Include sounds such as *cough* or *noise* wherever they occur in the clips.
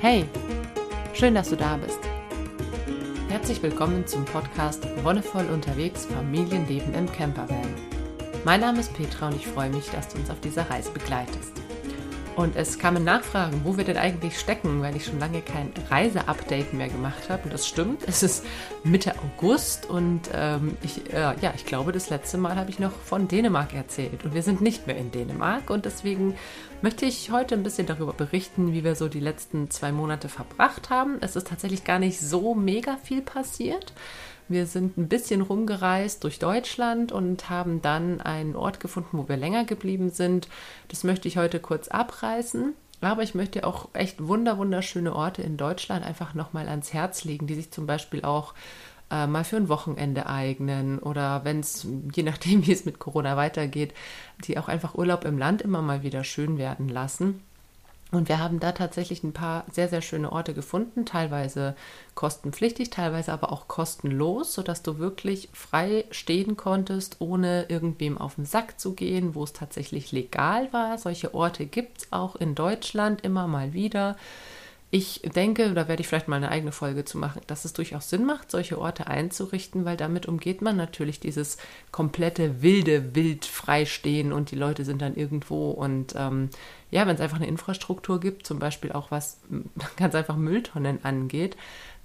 Hey, schön, dass du da bist. Herzlich willkommen zum Podcast Wonnevoll unterwegs Familienleben im Campervan. Mein Name ist Petra und ich freue mich, dass du uns auf dieser Reise begleitest. Und es kamen Nachfragen, wo wir denn eigentlich stecken, weil ich schon lange kein Reiseupdate mehr gemacht habe. Und das stimmt, es ist Mitte August und ähm, ich, äh, ja, ich glaube, das letzte Mal habe ich noch von Dänemark erzählt. Und wir sind nicht mehr in Dänemark und deswegen möchte ich heute ein bisschen darüber berichten, wie wir so die letzten zwei Monate verbracht haben. Es ist tatsächlich gar nicht so mega viel passiert. Wir sind ein bisschen rumgereist durch Deutschland und haben dann einen Ort gefunden, wo wir länger geblieben sind. Das möchte ich heute kurz abreißen. Aber ich möchte auch echt wunder wunderschöne Orte in Deutschland einfach nochmal ans Herz legen, die sich zum Beispiel auch äh, mal für ein Wochenende eignen oder wenn es, je nachdem *laughs* wie es mit Corona weitergeht, die auch einfach Urlaub im Land immer mal wieder schön werden lassen. Und wir haben da tatsächlich ein paar sehr, sehr schöne Orte gefunden, teilweise kostenpflichtig, teilweise aber auch kostenlos, sodass du wirklich frei stehen konntest, ohne irgendwem auf den Sack zu gehen, wo es tatsächlich legal war. Solche Orte gibt es auch in Deutschland immer mal wieder. Ich denke, da werde ich vielleicht mal eine eigene Folge zu machen, dass es durchaus Sinn macht, solche Orte einzurichten, weil damit umgeht man natürlich dieses komplette wilde Wild freistehen und die Leute sind dann irgendwo und ähm, ja, wenn es einfach eine Infrastruktur gibt, zum Beispiel auch was *laughs* ganz einfach Mülltonnen angeht,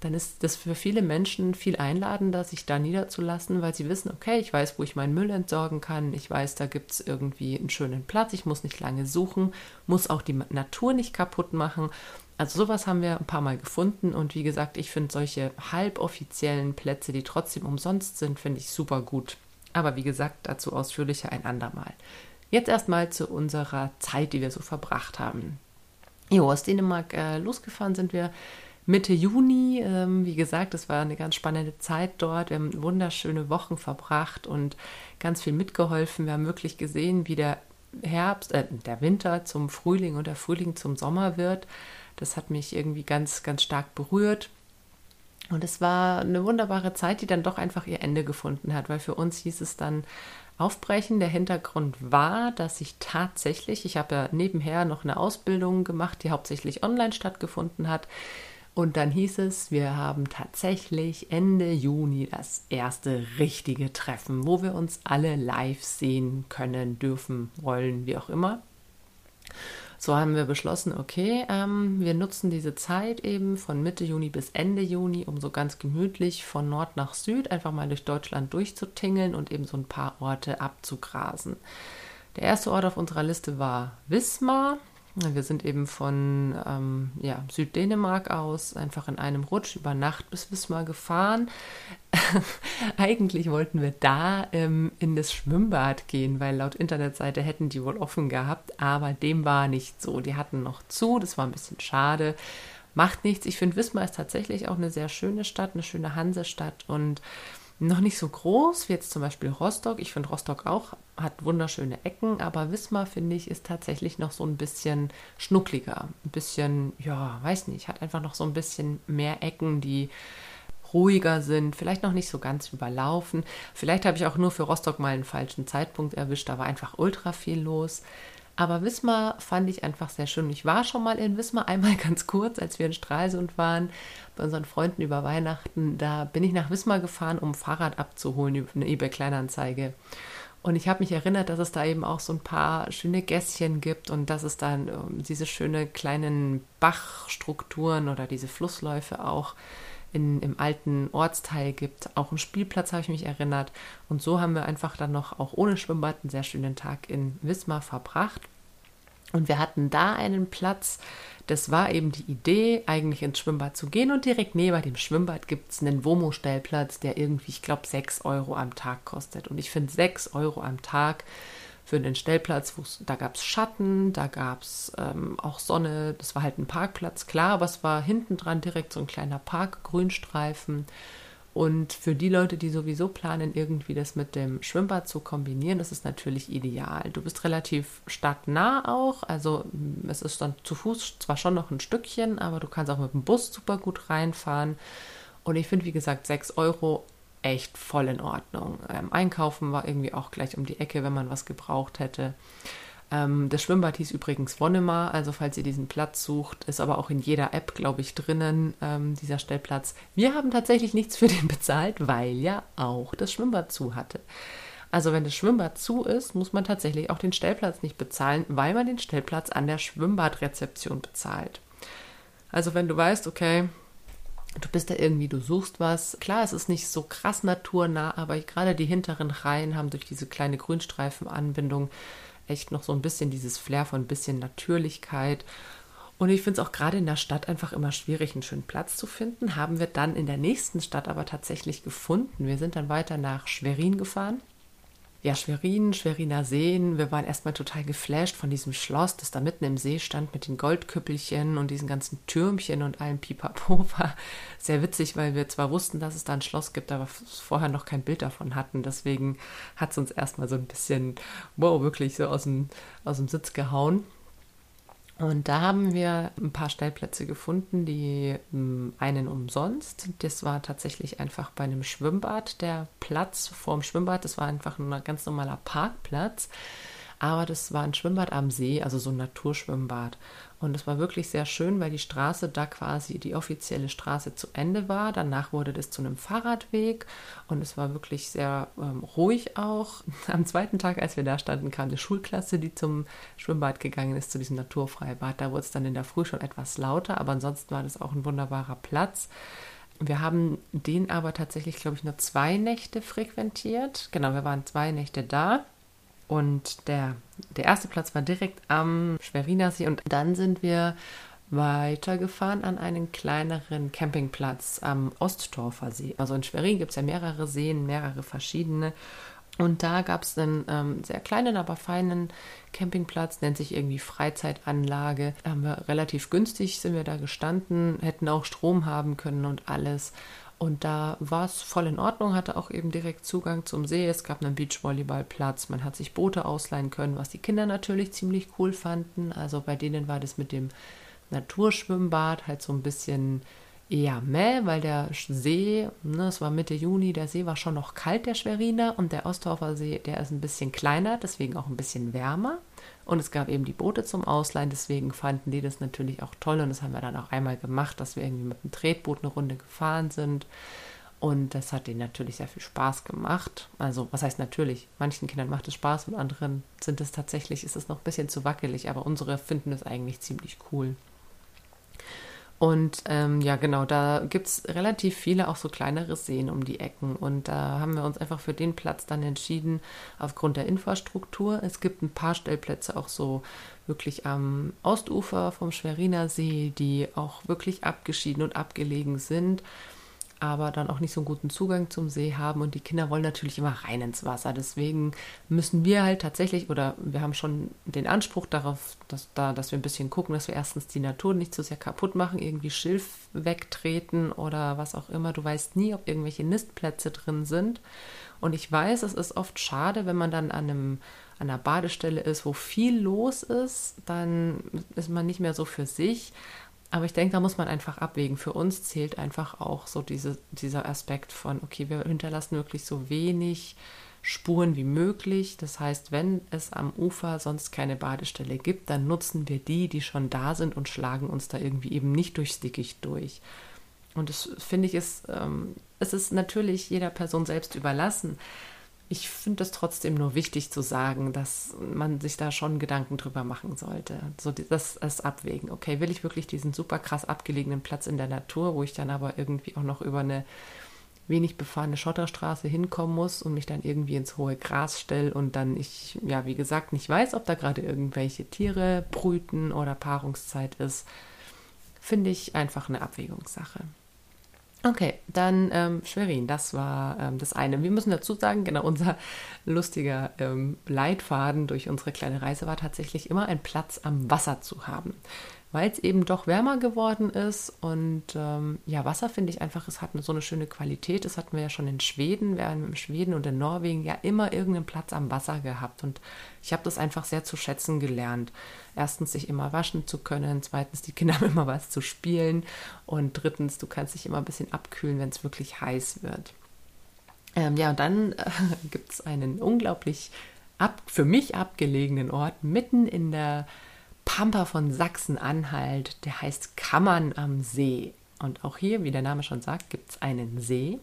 dann ist das für viele Menschen viel einladender, sich da niederzulassen, weil sie wissen, okay, ich weiß, wo ich meinen Müll entsorgen kann, ich weiß, da gibt es irgendwie einen schönen Platz, ich muss nicht lange suchen, muss auch die Natur nicht kaputt machen. Also sowas haben wir ein paar Mal gefunden und wie gesagt, ich finde solche halboffiziellen Plätze, die trotzdem umsonst sind, finde ich super gut. Aber wie gesagt, dazu ausführlicher ein andermal. Jetzt erstmal zu unserer Zeit, die wir so verbracht haben. Jo, aus Dänemark äh, losgefahren sind wir Mitte Juni. Ähm, wie gesagt, es war eine ganz spannende Zeit dort. Wir haben wunderschöne Wochen verbracht und ganz viel mitgeholfen. Wir haben wirklich gesehen, wie der Herbst, äh, der Winter zum Frühling und der Frühling zum Sommer wird. Das hat mich irgendwie ganz, ganz stark berührt. Und es war eine wunderbare Zeit, die dann doch einfach ihr Ende gefunden hat, weil für uns hieß es dann, aufbrechen. Der Hintergrund war, dass ich tatsächlich, ich habe ja nebenher noch eine Ausbildung gemacht, die hauptsächlich online stattgefunden hat. Und dann hieß es, wir haben tatsächlich Ende Juni das erste richtige Treffen, wo wir uns alle live sehen können, dürfen, wollen, wie auch immer. So haben wir beschlossen, okay, ähm, wir nutzen diese Zeit eben von Mitte Juni bis Ende Juni, um so ganz gemütlich von Nord nach Süd einfach mal durch Deutschland durchzutingeln und eben so ein paar Orte abzugrasen. Der erste Ort auf unserer Liste war Wismar. Wir sind eben von ähm, ja, Süddänemark aus einfach in einem Rutsch über Nacht bis Wismar gefahren. *laughs* Eigentlich wollten wir da ähm, in das Schwimmbad gehen, weil laut Internetseite hätten die wohl offen gehabt, aber dem war nicht so. Die hatten noch zu, das war ein bisschen schade. Macht nichts. Ich finde, Wismar ist tatsächlich auch eine sehr schöne Stadt, eine schöne Hansestadt und noch nicht so groß wie jetzt zum Beispiel Rostock. Ich finde Rostock auch, hat wunderschöne Ecken, aber Wismar, finde ich, ist tatsächlich noch so ein bisschen schnuckliger. Ein bisschen, ja, weiß nicht, hat einfach noch so ein bisschen mehr Ecken, die ruhiger sind, vielleicht noch nicht so ganz überlaufen. Vielleicht habe ich auch nur für Rostock mal einen falschen Zeitpunkt erwischt, da war einfach ultra viel los. Aber Wismar fand ich einfach sehr schön. Ich war schon mal in Wismar, *laughs* einmal ganz kurz, als wir in Stralsund waren, bei unseren Freunden über Weihnachten. Da bin ich nach Wismar gefahren, um Fahrrad abzuholen über eine eBay-Kleinanzeige. Und ich habe mich erinnert, dass es da eben auch so ein paar schöne Gässchen gibt und dass es dann um, diese schöne kleinen Bachstrukturen oder diese Flussläufe auch in, im alten Ortsteil gibt. Auch einen Spielplatz habe ich mich erinnert. Und so haben wir einfach dann noch auch ohne Schwimmbad einen sehr schönen Tag in Wismar verbracht. Und wir hatten da einen Platz, das war eben die Idee, eigentlich ins Schwimmbad zu gehen. Und direkt neben dem Schwimmbad gibt es einen Womo-Stellplatz, der irgendwie, ich glaube, 6 Euro am Tag kostet. Und ich finde 6 Euro am Tag für den Stellplatz, da gab es Schatten, da gab es ähm, auch Sonne, das war halt ein Parkplatz, klar, aber es war hinten dran direkt so ein kleiner Park, Grünstreifen. Und für die Leute, die sowieso planen, irgendwie das mit dem Schwimmbad zu kombinieren, das ist natürlich ideal. Du bist relativ stadtnah auch, also mm, es ist dann zu Fuß zwar schon noch ein Stückchen, aber du kannst auch mit dem Bus super gut reinfahren. Und ich finde, wie gesagt, 6 Euro echt voll in Ordnung. Ähm, einkaufen war irgendwie auch gleich um die Ecke, wenn man was gebraucht hätte. Ähm, das Schwimmbad hieß übrigens Wonnemar, also falls ihr diesen Platz sucht, ist aber auch in jeder App, glaube ich, drinnen, ähm, dieser Stellplatz. Wir haben tatsächlich nichts für den *laughs* bezahlt, weil ja auch das Schwimmbad zu hatte. Also wenn das Schwimmbad zu ist, muss man tatsächlich auch den Stellplatz nicht bezahlen, weil man den Stellplatz an der Schwimmbadrezeption bezahlt. Also wenn du weißt, okay, du bist da irgendwie, du suchst was. Klar, es ist nicht so krass naturnah, aber gerade die hinteren Reihen haben durch diese kleine Grünstreifenanbindung echt noch so ein bisschen dieses Flair von ein bisschen Natürlichkeit. Und ich finde es auch gerade in der Stadt einfach immer schwierig, einen schönen Platz zu finden. Haben wir dann in der nächsten Stadt aber tatsächlich gefunden. Wir sind dann weiter nach Schwerin gefahren ja, Schwerin, Schweriner Seen. Wir waren erstmal total geflasht von diesem Schloss, das da mitten im See stand mit den Goldküppelchen und diesen ganzen Türmchen und allem Pipapo. *laughs* War sehr witzig, weil wir zwar wussten, dass es da ein Schloss gibt, aber vorher noch kein Bild davon hatten. Deswegen hat es uns erstmal so ein bisschen, wow, wirklich so aus dem, aus dem Sitz gehauen. Und da haben wir ein paar Stellplätze gefunden, die hm, einen umsonst. Das war tatsächlich einfach bei einem Schwimmbad. Der Platz vorm Schwimmbad, das war einfach ein ganz normaler Parkplatz. Aber das war ein Schwimmbad am See, also so ein Naturschwimmbad. Und es war wirklich sehr schön, weil die Straße da quasi die offizielle Straße zu Ende war. Danach wurde das zu einem Fahrradweg und es war wirklich sehr ähm, ruhig auch. *laughs* Am zweiten Tag, als wir da standen, kam eine Schulklasse, die zum Schwimmbad gegangen ist, zu diesem Naturfreibad. Da wurde es dann in der Früh schon etwas lauter, aber ansonsten war das auch ein wunderbarer Platz. Wir haben den aber tatsächlich, glaube ich, nur zwei Nächte frequentiert. Genau, wir waren zwei Nächte da. Und der, der erste Platz war direkt am Schweriner See und dann sind wir weitergefahren an einen kleineren Campingplatz am Ostdorfer See. Also in Schwerin gibt es ja mehrere Seen, mehrere verschiedene. Und da gab es einen ähm, sehr kleinen, aber feinen Campingplatz, nennt sich irgendwie Freizeitanlage. Da haben wir relativ günstig sind wir da gestanden, hätten auch Strom haben können und alles. Und da war es voll in Ordnung, hatte auch eben direkt Zugang zum See. Es gab einen Beachvolleyballplatz, man hat sich Boote ausleihen können, was die Kinder natürlich ziemlich cool fanden. Also bei denen war das mit dem Naturschwimmbad halt so ein bisschen eher meh, weil der See, ne, es war Mitte Juni, der See war schon noch kalt, der Schweriner, und der Ostdorfer See, der ist ein bisschen kleiner, deswegen auch ein bisschen wärmer. Und es gab eben die Boote zum Ausleihen, deswegen fanden die das natürlich auch toll. Und das haben wir dann auch einmal gemacht, dass wir irgendwie mit dem Tretboot eine Runde gefahren sind. Und das hat denen natürlich sehr viel Spaß gemacht. Also, was heißt natürlich? Manchen Kindern macht es Spaß und anderen sind es tatsächlich, ist es noch ein bisschen zu wackelig, aber unsere finden es eigentlich ziemlich cool. Und ähm, ja, genau, da gibt es relativ viele auch so kleinere Seen um die Ecken. Und da haben wir uns einfach für den Platz dann entschieden, aufgrund der Infrastruktur. Es gibt ein paar Stellplätze auch so wirklich am Ostufer vom Schweriner See, die auch wirklich abgeschieden und abgelegen sind aber dann auch nicht so einen guten Zugang zum See haben und die Kinder wollen natürlich immer rein ins Wasser. Deswegen müssen wir halt tatsächlich oder wir haben schon den Anspruch darauf, dass da, dass wir ein bisschen gucken, dass wir erstens die Natur nicht zu sehr kaputt machen, irgendwie Schilf wegtreten oder was auch immer. Du weißt nie, ob irgendwelche Nistplätze drin sind. Und ich weiß, es ist oft schade, wenn man dann an einem an einer Badestelle ist, wo viel los ist, dann ist man nicht mehr so für sich. Aber ich denke, da muss man einfach abwägen. Für uns zählt einfach auch so diese, dieser Aspekt von, okay, wir hinterlassen wirklich so wenig Spuren wie möglich. Das heißt, wenn es am Ufer sonst keine Badestelle gibt, dann nutzen wir die, die schon da sind und schlagen uns da irgendwie eben nicht durchs Dickicht durch. Und das finde ich ist, ähm, es ist natürlich jeder Person selbst überlassen ich finde es trotzdem nur wichtig zu sagen, dass man sich da schon Gedanken drüber machen sollte. So das, das Abwägen. Okay, will ich wirklich diesen super krass abgelegenen Platz in der Natur, wo ich dann aber irgendwie auch noch über eine wenig befahrene Schotterstraße hinkommen muss und mich dann irgendwie ins hohe Gras stelle und dann ich, ja, wie gesagt, nicht weiß, ob da gerade irgendwelche Tiere brüten oder Paarungszeit ist, finde ich einfach eine Abwägungssache. Okay, dann ähm, Schwerin, das war ähm, das eine. Wir müssen dazu sagen, genau, unser lustiger ähm, Leitfaden durch unsere kleine Reise war tatsächlich immer ein Platz am Wasser zu haben weil es eben doch wärmer geworden ist. Und ähm, ja, Wasser finde ich einfach, es hat so eine schöne Qualität. Das hatten wir ja schon in Schweden. Wir haben in Schweden und in Norwegen ja immer irgendeinen Platz am Wasser gehabt. Und ich habe das einfach sehr zu schätzen gelernt. Erstens, sich immer waschen zu können. Zweitens, die Kinder *laughs* haben immer was zu spielen. Und drittens, du kannst dich immer ein bisschen abkühlen, wenn es wirklich heiß wird. Ähm, ja, und dann äh, *laughs* gibt es einen unglaublich ab, für mich abgelegenen Ort mitten in der Pampa von Sachsen-Anhalt. Der heißt Kammern am See. Und auch hier, wie der Name schon sagt, gibt es einen See.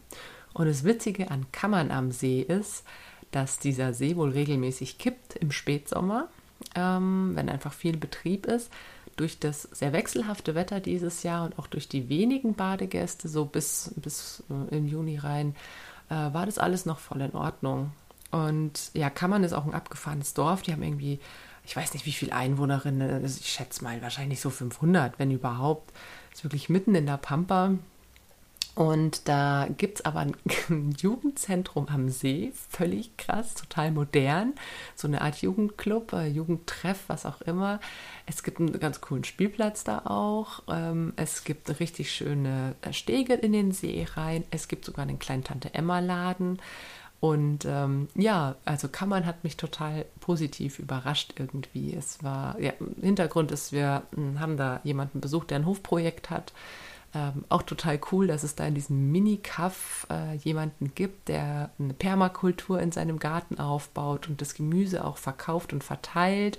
Und das Witzige an Kammern am See ist, dass dieser See wohl regelmäßig kippt im Spätsommer, ähm, wenn einfach viel Betrieb ist. Durch das sehr wechselhafte Wetter dieses Jahr und auch durch die wenigen Badegäste, so bis, bis äh, im Juni rein, äh, war das alles noch voll in Ordnung. Und ja, Kammern ist auch ein abgefahrenes Dorf. Die haben irgendwie, ich weiß nicht, wie viele Einwohnerinnen, ich schätze mal wahrscheinlich so 500, wenn überhaupt. Das ist wirklich mitten in der Pampa. Und da gibt es aber ein *laughs* Jugendzentrum am See, völlig krass, total modern. So eine Art Jugendclub, äh, Jugendtreff, was auch immer. Es gibt einen ganz coolen Spielplatz da auch. Ähm, es gibt richtig schöne äh, Stege in den See rein. Es gibt sogar einen kleinen Tante-Emma-Laden. Und ähm, ja, also Kammern hat mich total positiv überrascht irgendwie. Es war, ja, Hintergrund ist, wir hm, haben da jemanden besucht, der ein Hofprojekt hat. Ähm, auch total cool, dass es da in diesem Mini-Kaff äh, jemanden gibt, der eine Permakultur in seinem Garten aufbaut und das Gemüse auch verkauft und verteilt.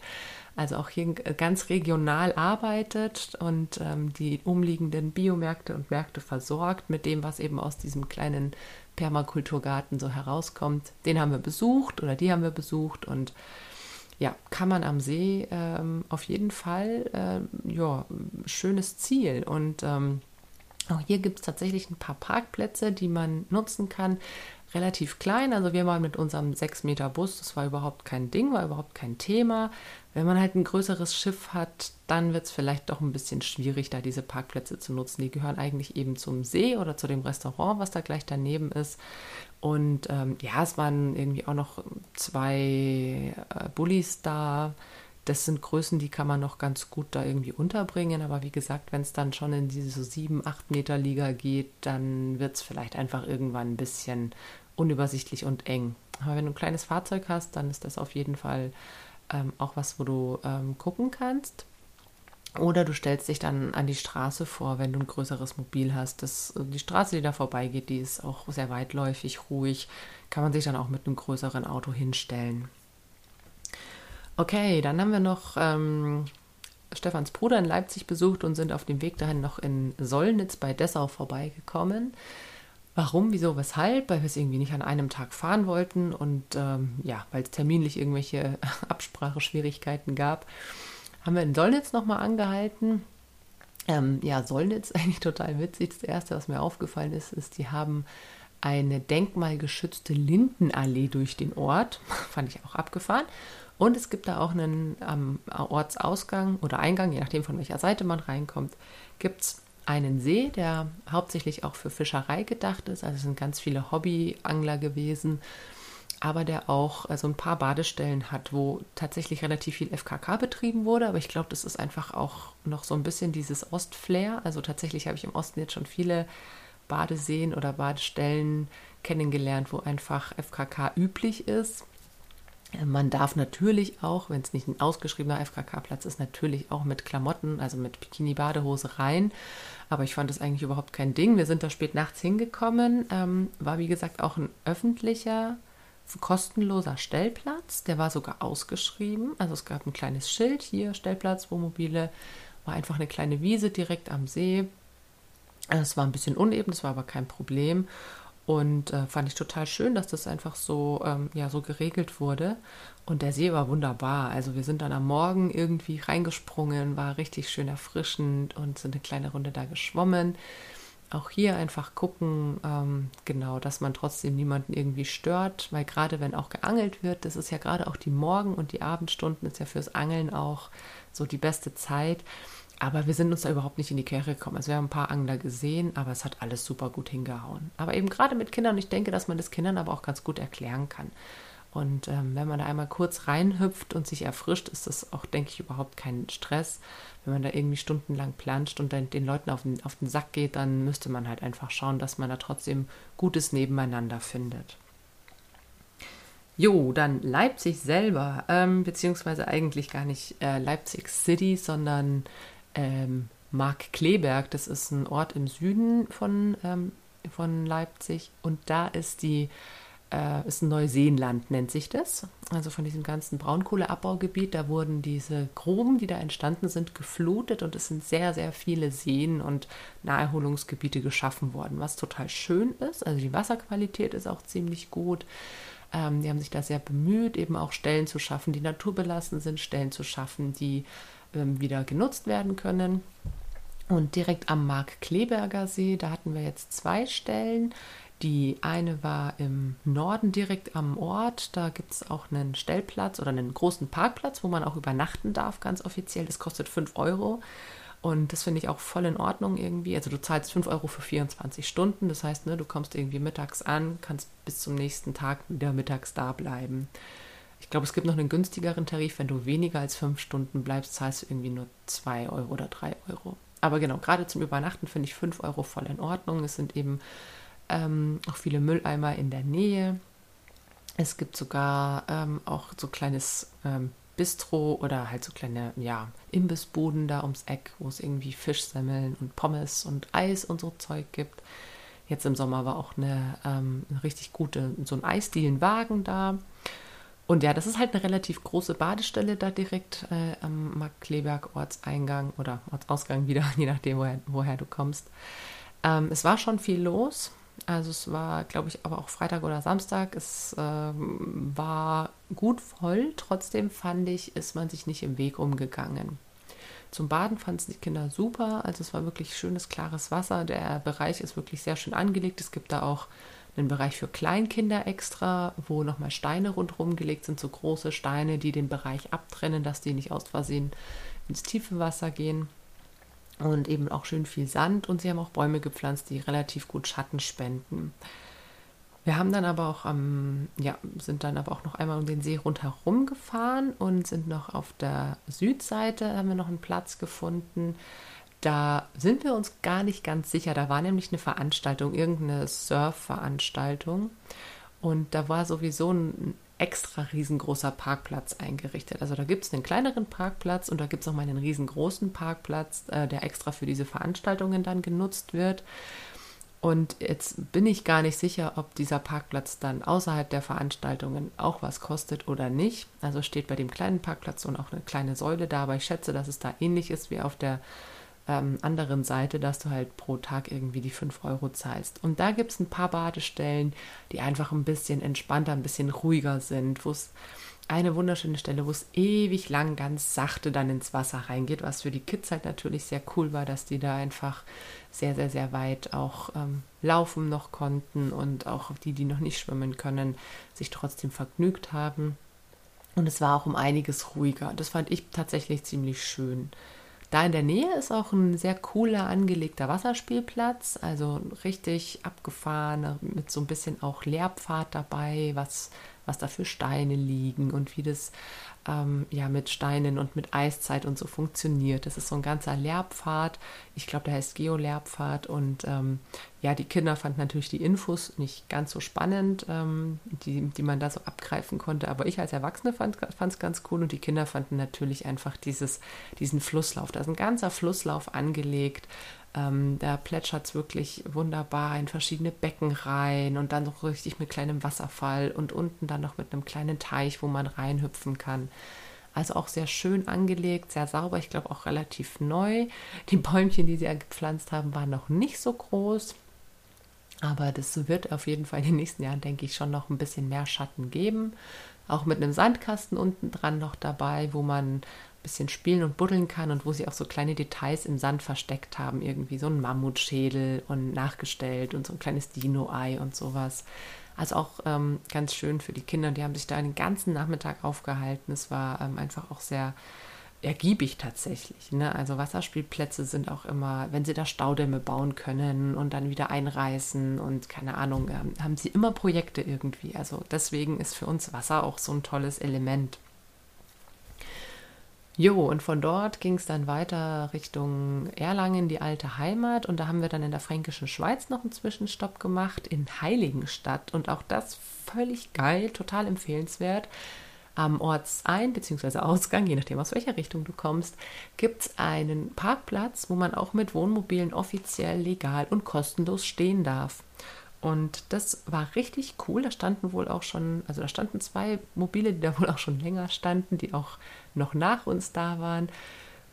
Also auch hier ganz regional arbeitet und ähm, die umliegenden Biomärkte und Märkte versorgt mit dem, was eben aus diesem kleinen Permakulturgarten so herauskommt. Den haben wir besucht oder die haben wir besucht und ja, kann man am See ähm, auf jeden Fall, äh, ja, schönes Ziel. Und ähm, auch hier gibt es tatsächlich ein paar Parkplätze, die man nutzen kann. Relativ klein, also wir waren mit unserem 6 Meter Bus, das war überhaupt kein Ding, war überhaupt kein Thema. Wenn man halt ein größeres Schiff hat, dann wird es vielleicht doch ein bisschen schwierig, da diese Parkplätze zu nutzen. Die gehören eigentlich eben zum See oder zu dem Restaurant, was da gleich daneben ist. Und ähm, ja, es waren irgendwie auch noch zwei äh, Bullis da das sind Größen, die kann man noch ganz gut da irgendwie unterbringen. Aber wie gesagt, wenn es dann schon in diese so 7, 8 Meter Liga geht, dann wird es vielleicht einfach irgendwann ein bisschen unübersichtlich und eng. Aber wenn du ein kleines Fahrzeug hast, dann ist das auf jeden Fall ähm, auch was, wo du ähm, gucken kannst. Oder du stellst dich dann an die Straße vor, wenn du ein größeres Mobil hast. Das, die Straße, die da vorbeigeht, die ist auch sehr weitläufig, ruhig. Kann man sich dann auch mit einem größeren Auto hinstellen. Okay, dann haben wir noch ähm, Stefans Bruder in Leipzig besucht und sind auf dem Weg dahin noch in Sollnitz bei Dessau vorbeigekommen. Warum, wieso, weshalb? Weil wir es irgendwie nicht an einem Tag fahren wollten und ähm, ja, weil es terminlich irgendwelche *laughs* Abspracheschwierigkeiten gab, haben wir in Sollnitz nochmal angehalten. Ähm, ja, Sollnitz *laughs* eigentlich total witzig. Das Erste, was mir aufgefallen ist, ist, die haben eine denkmalgeschützte Lindenallee durch den Ort. *laughs* Fand ich auch abgefahren. Und es gibt da auch einen am Ortsausgang oder Eingang, je nachdem von welcher Seite man reinkommt, gibt es einen See, der hauptsächlich auch für Fischerei gedacht ist. Also es sind ganz viele Hobbyangler gewesen, aber der auch also ein paar Badestellen hat, wo tatsächlich relativ viel FKK betrieben wurde. Aber ich glaube, das ist einfach auch noch so ein bisschen dieses Ostflair. Also tatsächlich habe ich im Osten jetzt schon viele Badeseen oder Badestellen kennengelernt, wo einfach FKK üblich ist. Man darf natürlich auch, wenn es nicht ein ausgeschriebener FKK-Platz ist, natürlich auch mit Klamotten, also mit Bikini-Badehose rein. Aber ich fand das eigentlich überhaupt kein Ding. Wir sind da spät nachts hingekommen. Ähm, war wie gesagt auch ein öffentlicher, kostenloser Stellplatz. Der war sogar ausgeschrieben. Also es gab ein kleines Schild hier, Stellplatz, Wohnmobile. War einfach eine kleine Wiese direkt am See. Es war ein bisschen uneben, das war aber kein Problem. Und äh, fand ich total schön, dass das einfach so, ähm, ja, so geregelt wurde. Und der See war wunderbar. Also wir sind dann am Morgen irgendwie reingesprungen, war richtig schön erfrischend und sind eine kleine Runde da geschwommen. Auch hier einfach gucken, ähm, genau, dass man trotzdem niemanden irgendwie stört, weil gerade wenn auch geangelt wird, das ist ja gerade auch die Morgen- und die Abendstunden, ist ja fürs Angeln auch so die beste Zeit. Aber wir sind uns da überhaupt nicht in die Quere gekommen. Also wir haben ein paar Angler gesehen, aber es hat alles super gut hingehauen. Aber eben gerade mit Kindern, ich denke, dass man das Kindern aber auch ganz gut erklären kann. Und ähm, wenn man da einmal kurz reinhüpft und sich erfrischt, ist das auch, denke ich, überhaupt kein Stress. Wenn man da irgendwie stundenlang planscht und dann den Leuten auf den, auf den Sack geht, dann müsste man halt einfach schauen, dass man da trotzdem gutes Nebeneinander findet. Jo, dann Leipzig selber, ähm, beziehungsweise eigentlich gar nicht äh, Leipzig City, sondern ähm, Mark Kleberg. Das ist ein Ort im Süden von, ähm, von Leipzig und da ist die äh, ist Neuseenland, nennt sich das. Also von diesem ganzen Braunkohleabbaugebiet, da wurden diese Gruben, die da entstanden sind, geflutet und es sind sehr, sehr viele Seen und Naherholungsgebiete geschaffen worden, was total schön ist. Also die Wasserqualität ist auch ziemlich gut. Ähm, die haben sich da sehr bemüht, eben auch Stellen zu schaffen, die naturbelassen sind, Stellen zu schaffen, die wieder genutzt werden können. Und direkt am Mark-Kleberger See, da hatten wir jetzt zwei Stellen. Die eine war im Norden direkt am Ort. Da gibt es auch einen Stellplatz oder einen großen Parkplatz, wo man auch übernachten darf, ganz offiziell. Das kostet 5 Euro. Und das finde ich auch voll in Ordnung irgendwie. Also du zahlst 5 Euro für 24 Stunden. Das heißt, ne, du kommst irgendwie mittags an, kannst bis zum nächsten Tag wieder mittags da bleiben. Ich glaube, es gibt noch einen günstigeren Tarif. Wenn du weniger als 5 Stunden bleibst, zahlst du irgendwie nur 2 Euro oder 3 Euro. Aber genau, gerade zum Übernachten finde ich 5 Euro voll in Ordnung. Es sind eben ähm, auch viele Mülleimer in der Nähe. Es gibt sogar ähm, auch so kleines ähm, Bistro oder halt so kleine ja, Imbissbuden da ums Eck, wo es irgendwie Fischsemmeln und Pommes und Eis und so Zeug gibt. Jetzt im Sommer war auch eine, ähm, eine richtig gute, so ein Eisdielenwagen da. Und ja, das ist halt eine relativ große Badestelle da direkt äh, am Markkleberg Ortseingang oder Ortsausgang wieder, *laughs* je nachdem, woher, woher du kommst. Ähm, es war schon viel los. Also es war, glaube ich, aber auch Freitag oder Samstag. Es ähm, war gut voll. Trotzdem fand ich, ist man sich nicht im Weg umgegangen. Zum Baden fanden die Kinder super. Also es war wirklich schönes, klares Wasser. Der Bereich ist wirklich sehr schön angelegt. Es gibt da auch einen Bereich für Kleinkinder extra, wo nochmal Steine rundherum gelegt sind, so große Steine, die den Bereich abtrennen, dass die nicht aus Versehen ins tiefe Wasser gehen und eben auch schön viel Sand und sie haben auch Bäume gepflanzt, die relativ gut Schatten spenden. Wir haben dann aber auch am, ja, sind dann aber auch noch einmal um den See rundherum gefahren und sind noch auf der Südseite, haben wir noch einen Platz gefunden. Da sind wir uns gar nicht ganz sicher. Da war nämlich eine Veranstaltung, irgendeine Surf-Veranstaltung. Und da war sowieso ein extra riesengroßer Parkplatz eingerichtet. Also da gibt es einen kleineren Parkplatz und da gibt es auch mal einen riesengroßen Parkplatz, äh, der extra für diese Veranstaltungen dann genutzt wird. Und jetzt bin ich gar nicht sicher, ob dieser Parkplatz dann außerhalb der Veranstaltungen auch was kostet oder nicht. Also steht bei dem kleinen Parkplatz und auch eine kleine Säule da, aber ich schätze, dass es da ähnlich ist wie auf der ähm, anderen Seite, dass du halt pro Tag irgendwie die 5 Euro zahlst. Und da gibt es ein paar Badestellen, die einfach ein bisschen entspannter, ein bisschen ruhiger sind, wo es eine wunderschöne Stelle, wo es ewig lang ganz sachte dann ins Wasser reingeht, was für die Kids halt natürlich sehr cool war, dass die da einfach sehr, sehr, sehr weit auch ähm, laufen noch konnten und auch die, die noch nicht schwimmen können, sich trotzdem vergnügt haben. Und es war auch um einiges ruhiger. Das fand ich tatsächlich ziemlich schön. Da in der Nähe ist auch ein sehr cooler angelegter Wasserspielplatz, also richtig abgefahren, mit so ein bisschen auch Lehrpfad dabei, was, was da für Steine liegen und wie das ähm, ja mit Steinen und mit Eiszeit und so funktioniert. Das ist so ein ganzer Lehrpfad. Ich glaube, der heißt Geo-Lehrpfad und ähm, ja, die Kinder fanden natürlich die Infos nicht ganz so spannend, ähm, die, die man da so abgreifen konnte. Aber ich als Erwachsene fand es ganz cool und die Kinder fanden natürlich einfach dieses, diesen Flusslauf. Da ist ein ganzer Flusslauf angelegt. Ähm, da plätschert es wirklich wunderbar in verschiedene Becken rein und dann noch richtig mit kleinem Wasserfall und unten dann noch mit einem kleinen Teich, wo man reinhüpfen kann. Also auch sehr schön angelegt, sehr sauber, ich glaube auch relativ neu. Die Bäumchen, die sie ja gepflanzt haben, waren noch nicht so groß. Aber das wird auf jeden Fall in den nächsten Jahren, denke ich, schon noch ein bisschen mehr Schatten geben. Auch mit einem Sandkasten unten dran noch dabei, wo man bisschen spielen und buddeln kann und wo sie auch so kleine Details im Sand versteckt haben, irgendwie so ein Mammutschädel und nachgestellt und so ein kleines Dino-Ei und sowas. Also auch ähm, ganz schön für die Kinder. Die haben sich da den ganzen Nachmittag aufgehalten. Es war ähm, einfach auch sehr ergiebig tatsächlich. Ne? Also Wasserspielplätze sind auch immer, wenn sie da Staudämme bauen können und dann wieder einreißen und keine Ahnung, ähm, haben sie immer Projekte irgendwie. Also deswegen ist für uns Wasser auch so ein tolles Element. Jo, und von dort ging es dann weiter Richtung Erlangen, die alte Heimat. Und da haben wir dann in der fränkischen Schweiz noch einen Zwischenstopp gemacht, in Heiligenstadt. Und auch das völlig geil, total empfehlenswert. Am Ortsein- bzw. Ausgang, je nachdem aus welcher Richtung du kommst, gibt es einen Parkplatz, wo man auch mit Wohnmobilen offiziell legal und kostenlos stehen darf. Und das war richtig cool. Da standen wohl auch schon, also da standen zwei Mobile, die da wohl auch schon länger standen, die auch noch nach uns da waren.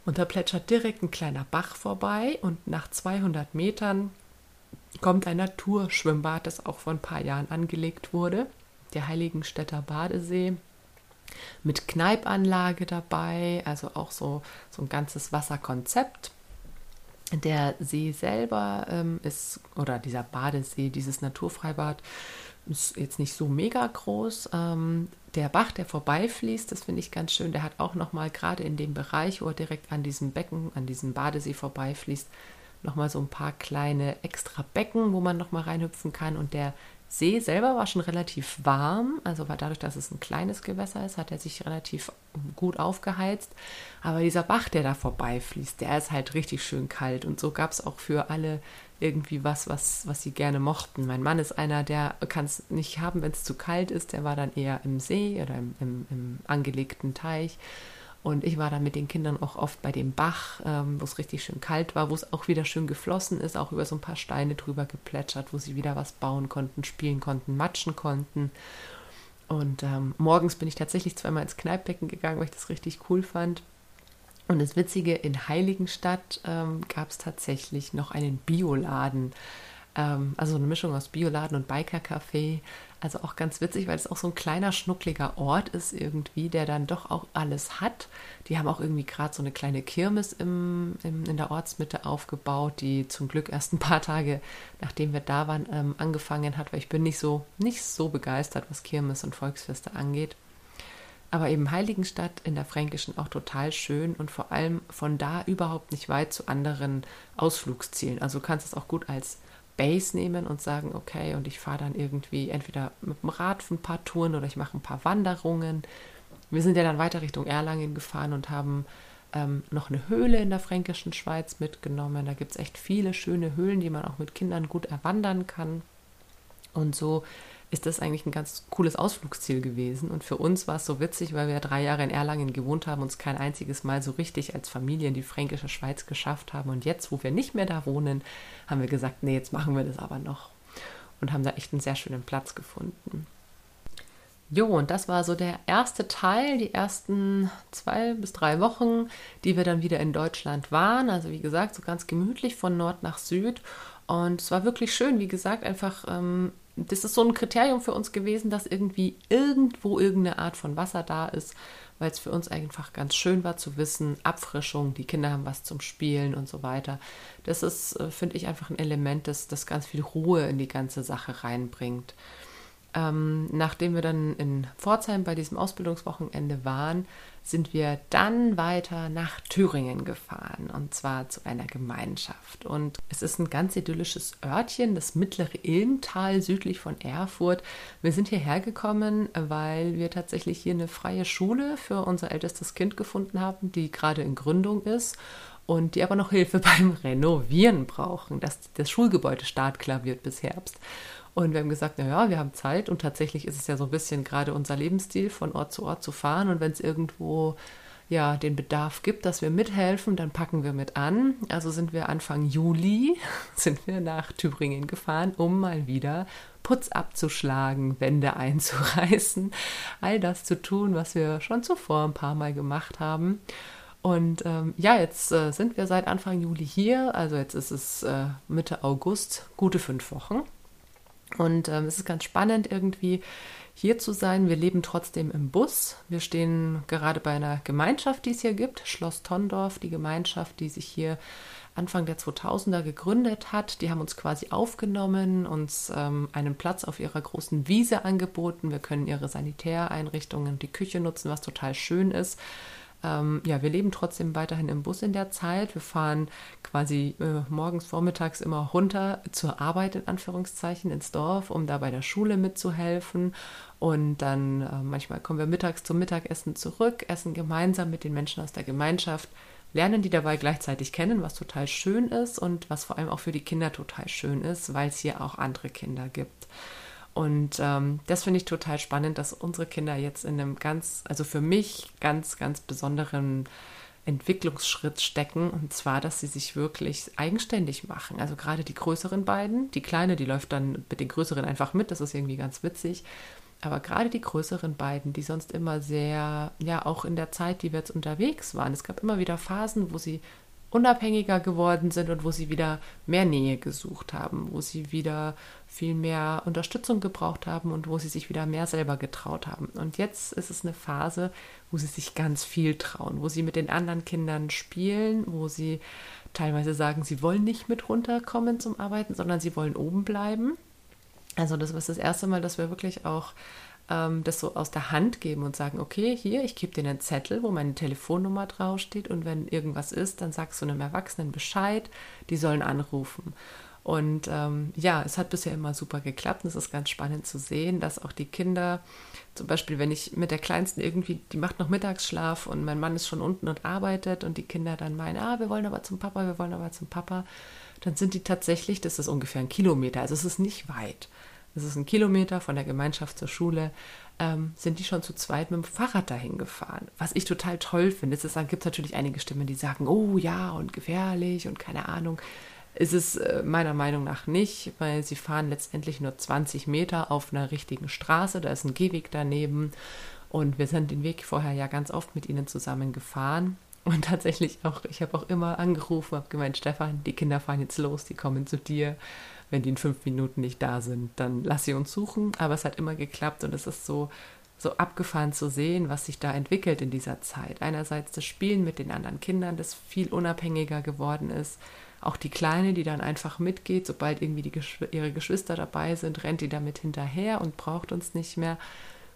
Und da plätschert direkt ein kleiner Bach vorbei und nach 200 Metern kommt ein Naturschwimmbad, das auch vor ein paar Jahren angelegt wurde, der Heiligenstädter Badesee mit Kneipanlage dabei, also auch so, so ein ganzes Wasserkonzept. Der See selber ähm, ist, oder dieser Badesee, dieses Naturfreibad, ist jetzt nicht so mega groß. Ähm, der Bach, der vorbeifließt, das finde ich ganz schön. Der hat auch nochmal gerade in dem Bereich, wo er direkt an diesem Becken, an diesem Badesee vorbeifließt, nochmal so ein paar kleine extra Becken, wo man nochmal reinhüpfen kann. Und der See selber war schon relativ warm, also war dadurch, dass es ein kleines Gewässer ist, hat er sich relativ gut aufgeheizt. Aber dieser Bach, der da vorbeifließt, der ist halt richtig schön kalt. Und so gab es auch für alle irgendwie was, was, was sie gerne mochten. Mein Mann ist einer, der kann es nicht haben, wenn es zu kalt ist. Der war dann eher im See oder im, im, im angelegten Teich. Und ich war dann mit den Kindern auch oft bei dem Bach, ähm, wo es richtig schön kalt war, wo es auch wieder schön geflossen ist, auch über so ein paar Steine drüber geplätschert, wo sie wieder was bauen konnten, spielen konnten, matschen konnten. Und ähm, morgens bin ich tatsächlich zweimal ins Kneippbecken gegangen, weil ich das richtig cool fand. Und das Witzige, in Heiligenstadt ähm, gab es tatsächlich noch einen Bioladen. Ähm, also eine Mischung aus Bioladen und Biker-Café. Also auch ganz witzig, weil es auch so ein kleiner, schnuckliger Ort ist irgendwie, der dann doch auch alles hat. Die haben auch irgendwie gerade so eine kleine Kirmes im, im, in der Ortsmitte aufgebaut, die zum Glück erst ein paar Tage, nachdem wir da waren, ähm, angefangen hat, weil ich bin nicht so, nicht so begeistert, was Kirmes und Volksfeste angeht. Aber eben Heiligenstadt in der Fränkischen auch total schön und vor allem von da überhaupt nicht weit zu anderen Ausflugszielen. Also du kannst es auch gut als Base nehmen und sagen, okay, und ich fahre dann irgendwie entweder mit dem Rad für ein paar Touren oder ich mache ein paar Wanderungen. Wir sind ja dann weiter Richtung Erlangen gefahren und haben ähm, noch eine Höhle in der fränkischen Schweiz mitgenommen. Da gibt es echt viele schöne Höhlen, die man auch mit Kindern gut erwandern kann. Und so ist das eigentlich ein ganz cooles Ausflugsziel gewesen. Und für uns war es so witzig, weil wir drei Jahre in Erlangen gewohnt haben, uns kein einziges Mal so richtig als Familie in die fränkische Schweiz geschafft haben. Und jetzt, wo wir nicht mehr da wohnen, haben wir gesagt, nee, jetzt machen wir das aber noch. Und haben da echt einen sehr schönen Platz gefunden. Jo, und das war so der erste Teil, die ersten zwei bis drei Wochen, die wir dann wieder in Deutschland waren. Also wie gesagt, so ganz gemütlich von Nord nach Süd. Und es war wirklich schön, wie gesagt, einfach ähm, das ist so ein Kriterium für uns gewesen, dass irgendwie irgendwo irgendeine Art von Wasser da ist, weil es für uns einfach ganz schön war zu wissen, Abfrischung, die Kinder haben was zum Spielen und so weiter. Das ist, äh, finde ich, einfach ein Element, das, das ganz viel Ruhe in die ganze Sache reinbringt. Ähm, nachdem wir dann in Pforzheim bei diesem Ausbildungswochenende waren, sind wir dann weiter nach Thüringen gefahren und zwar zu einer Gemeinschaft. Und es ist ein ganz idyllisches Örtchen, das mittlere Ilmtal südlich von Erfurt. Wir sind hierher gekommen, weil wir tatsächlich hier eine freie Schule für unser ältestes Kind gefunden haben, die gerade in Gründung ist und die aber noch Hilfe *laughs* beim Renovieren brauchen, dass das Schulgebäude startklar wird bis Herbst. Und wir haben gesagt, naja, wir haben Zeit und tatsächlich ist es ja so ein bisschen gerade unser Lebensstil, von Ort zu Ort zu fahren. Und wenn es irgendwo ja den Bedarf gibt, dass wir mithelfen, dann packen wir mit an. Also sind wir Anfang Juli *laughs* sind wir nach Thüringen gefahren, um mal wieder Putz abzuschlagen, Wände einzureißen, all das zu tun, was wir schon zuvor ein paar Mal gemacht haben. Und ähm, ja, jetzt äh, sind wir seit Anfang Juli hier, also jetzt ist es äh, Mitte August, gute fünf Wochen. Und ähm, es ist ganz spannend irgendwie hier zu sein. Wir leben trotzdem im Bus. Wir stehen gerade bei einer Gemeinschaft, die es hier gibt, Schloss Tondorf, die Gemeinschaft, die sich hier Anfang der 2000er gegründet hat. Die haben uns quasi aufgenommen, uns ähm, einen Platz auf ihrer großen Wiese angeboten. Wir können ihre Sanitäreinrichtungen, die Küche nutzen, was total schön ist. Ähm, ja, wir leben trotzdem weiterhin im Bus in der Zeit. Wir fahren quasi äh, morgens, vormittags immer runter zur Arbeit in Anführungszeichen ins Dorf, um da bei der Schule mitzuhelfen. Und dann äh, manchmal kommen wir mittags zum Mittagessen zurück, essen gemeinsam mit den Menschen aus der Gemeinschaft, lernen die dabei gleichzeitig kennen, was total schön ist und was vor allem auch für die Kinder total schön ist, weil es hier auch andere Kinder gibt. Und ähm, das finde ich total spannend, dass unsere Kinder jetzt in einem ganz, also für mich ganz, ganz besonderen Entwicklungsschritt stecken und zwar, dass sie sich wirklich eigenständig machen. Also gerade die größeren beiden, die kleine, die läuft dann mit den größeren einfach mit, das ist irgendwie ganz witzig. Aber gerade die größeren beiden, die sonst immer sehr, ja, auch in der Zeit, die wir jetzt unterwegs waren, es gab immer wieder Phasen, wo sie unabhängiger geworden sind und wo sie wieder mehr Nähe gesucht haben, wo sie wieder viel mehr Unterstützung gebraucht haben und wo sie sich wieder mehr selber getraut haben. Und jetzt ist es eine Phase, wo sie sich ganz viel trauen, wo sie mit den anderen Kindern spielen, wo sie teilweise sagen, sie wollen nicht mit runterkommen zum Arbeiten, sondern sie wollen oben bleiben. Also das ist das erste Mal, dass wir wirklich auch ähm, das so aus der Hand geben und sagen, okay, hier, ich gebe dir einen Zettel, wo meine Telefonnummer draufsteht und wenn irgendwas ist, dann sagst du einem Erwachsenen Bescheid, die sollen anrufen. Und ähm, ja, es hat bisher immer super geklappt und es ist ganz spannend zu sehen, dass auch die Kinder, zum Beispiel, wenn ich mit der Kleinsten irgendwie, die macht noch Mittagsschlaf und mein Mann ist schon unten und arbeitet und die Kinder dann meinen, ah, wir wollen aber zum Papa, wir wollen aber zum Papa, dann sind die tatsächlich, das ist ungefähr ein Kilometer, also es ist nicht weit das ist ein Kilometer von der Gemeinschaft zur Schule, ähm, sind die schon zu zweit mit dem Fahrrad dahin gefahren. Was ich total toll finde. Es gibt natürlich einige Stimmen, die sagen, oh ja, und gefährlich und keine Ahnung. Ist es äh, meiner Meinung nach nicht, weil sie fahren letztendlich nur 20 Meter auf einer richtigen Straße, da ist ein Gehweg daneben und wir sind den Weg vorher ja ganz oft mit ihnen zusammen gefahren. Und *laughs* tatsächlich auch, ich habe auch immer angerufen, habe gemeint, Stefan, die Kinder fahren jetzt los, die kommen zu dir wenn die in fünf Minuten nicht da sind, dann lass sie uns suchen. Aber es hat immer geklappt und es ist so, so abgefahren zu sehen, was sich da entwickelt in dieser Zeit. Einerseits das Spielen mit den anderen Kindern, das viel unabhängiger geworden ist. Auch die Kleine, die dann einfach mitgeht, sobald irgendwie die Geschw ihre Geschwister dabei sind, rennt die damit hinterher und braucht uns nicht mehr.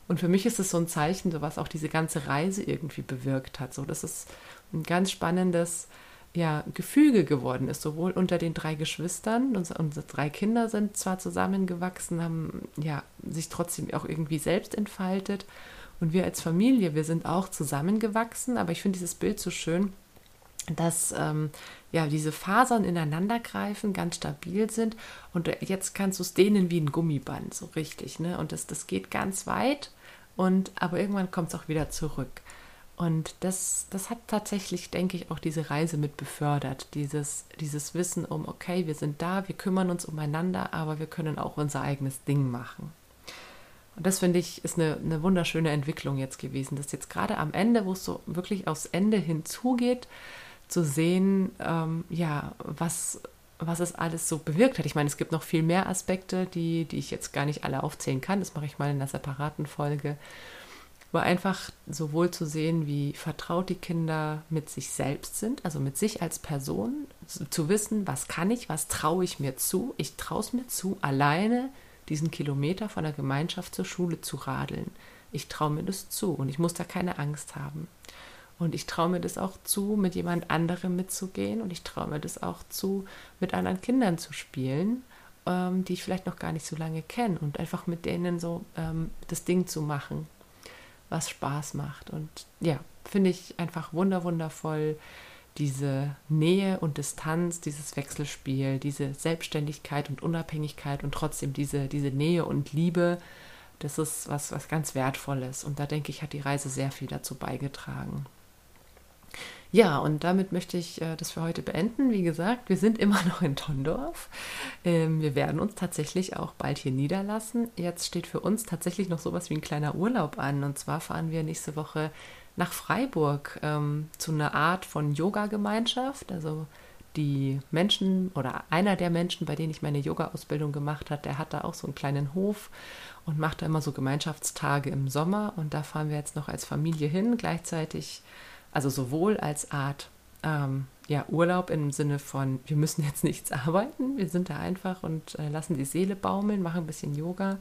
Und für mich ist es so ein Zeichen, so was auch diese ganze Reise irgendwie bewirkt hat. So, das ist ein ganz spannendes ja, Gefüge geworden ist, sowohl unter den drei Geschwistern, unsere, unsere drei Kinder sind zwar zusammengewachsen, haben ja sich trotzdem auch irgendwie selbst entfaltet und wir als Familie, wir sind auch zusammengewachsen, aber ich finde dieses Bild so schön, dass ähm, ja diese Fasern ineinander greifen, ganz stabil sind und jetzt kannst du es dehnen wie ein Gummiband, so richtig, ne? Und das, das geht ganz weit und aber irgendwann kommt es auch wieder zurück. Und das, das hat tatsächlich, denke ich, auch diese Reise mit befördert. Dieses, dieses Wissen um, okay, wir sind da, wir kümmern uns umeinander, aber wir können auch unser eigenes Ding machen. Und das finde ich ist eine, eine wunderschöne Entwicklung jetzt gewesen, dass jetzt gerade am Ende, wo es so wirklich aufs Ende hinzugeht, zu sehen, ähm, ja, was, was es alles so bewirkt hat. Ich meine, es gibt noch viel mehr Aspekte, die, die ich jetzt gar nicht alle aufzählen kann. Das mache ich mal in einer separaten Folge aber einfach sowohl zu sehen, wie vertraut die Kinder mit sich selbst sind, also mit sich als Person, zu wissen, was kann ich, was traue ich mir zu. Ich traue es mir zu, alleine diesen Kilometer von der Gemeinschaft zur Schule zu radeln. Ich traue mir das zu und ich muss da keine Angst haben. Und ich traue mir das auch zu, mit jemand anderem mitzugehen und ich traue mir das auch zu, mit anderen Kindern zu spielen, ähm, die ich vielleicht noch gar nicht so lange kenne und einfach mit denen so ähm, das Ding zu machen was Spaß macht. Und ja, finde ich einfach wunder, wundervoll, diese Nähe und Distanz, dieses Wechselspiel, diese Selbstständigkeit und Unabhängigkeit und trotzdem diese, diese Nähe und Liebe, das ist was, was ganz Wertvolles. Und da denke ich, hat die Reise sehr viel dazu beigetragen. Ja, und damit möchte ich äh, das für heute beenden. Wie gesagt, wir sind immer *laughs* noch in Tondorf. Ähm, wir werden uns tatsächlich auch bald hier niederlassen. Jetzt steht für uns tatsächlich noch sowas wie ein kleiner Urlaub an. Und zwar fahren wir nächste Woche nach Freiburg ähm, zu einer Art von Yoga-Gemeinschaft. Also die Menschen oder einer der Menschen, bei denen ich meine Yoga-Ausbildung gemacht habe, der hat da auch so einen kleinen Hof und macht da immer so Gemeinschaftstage im Sommer. Und da fahren wir jetzt noch als Familie hin. Gleichzeitig also sowohl als Art ähm, ja, Urlaub im Sinne von, wir müssen jetzt nichts *laughs* arbeiten, wir sind da einfach und äh, lassen die Seele baumeln, machen ein bisschen Yoga,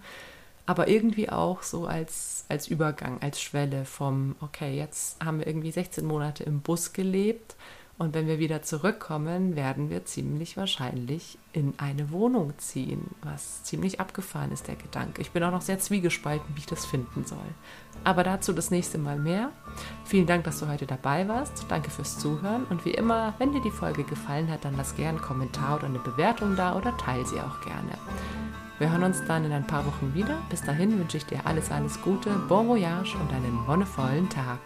aber irgendwie auch so als, als Übergang, als Schwelle vom, okay, jetzt haben wir irgendwie 16 Monate im Bus gelebt und wenn wir wieder zurückkommen, werden wir ziemlich wahrscheinlich in eine Wohnung ziehen, was ziemlich abgefahren ist, der Gedanke. Ich bin auch noch sehr zwiegespalten, wie ich das finden soll. Aber dazu das nächste Mal mehr. Vielen Dank, dass du heute dabei warst. Danke fürs Zuhören. Und wie immer, wenn dir die Folge gefallen hat, dann lass gerne einen Kommentar oder eine Bewertung da oder teile sie auch gerne. Wir hören uns dann in ein paar Wochen wieder. Bis dahin wünsche ich dir alles, alles Gute, bon voyage und einen wonnevollen Tag.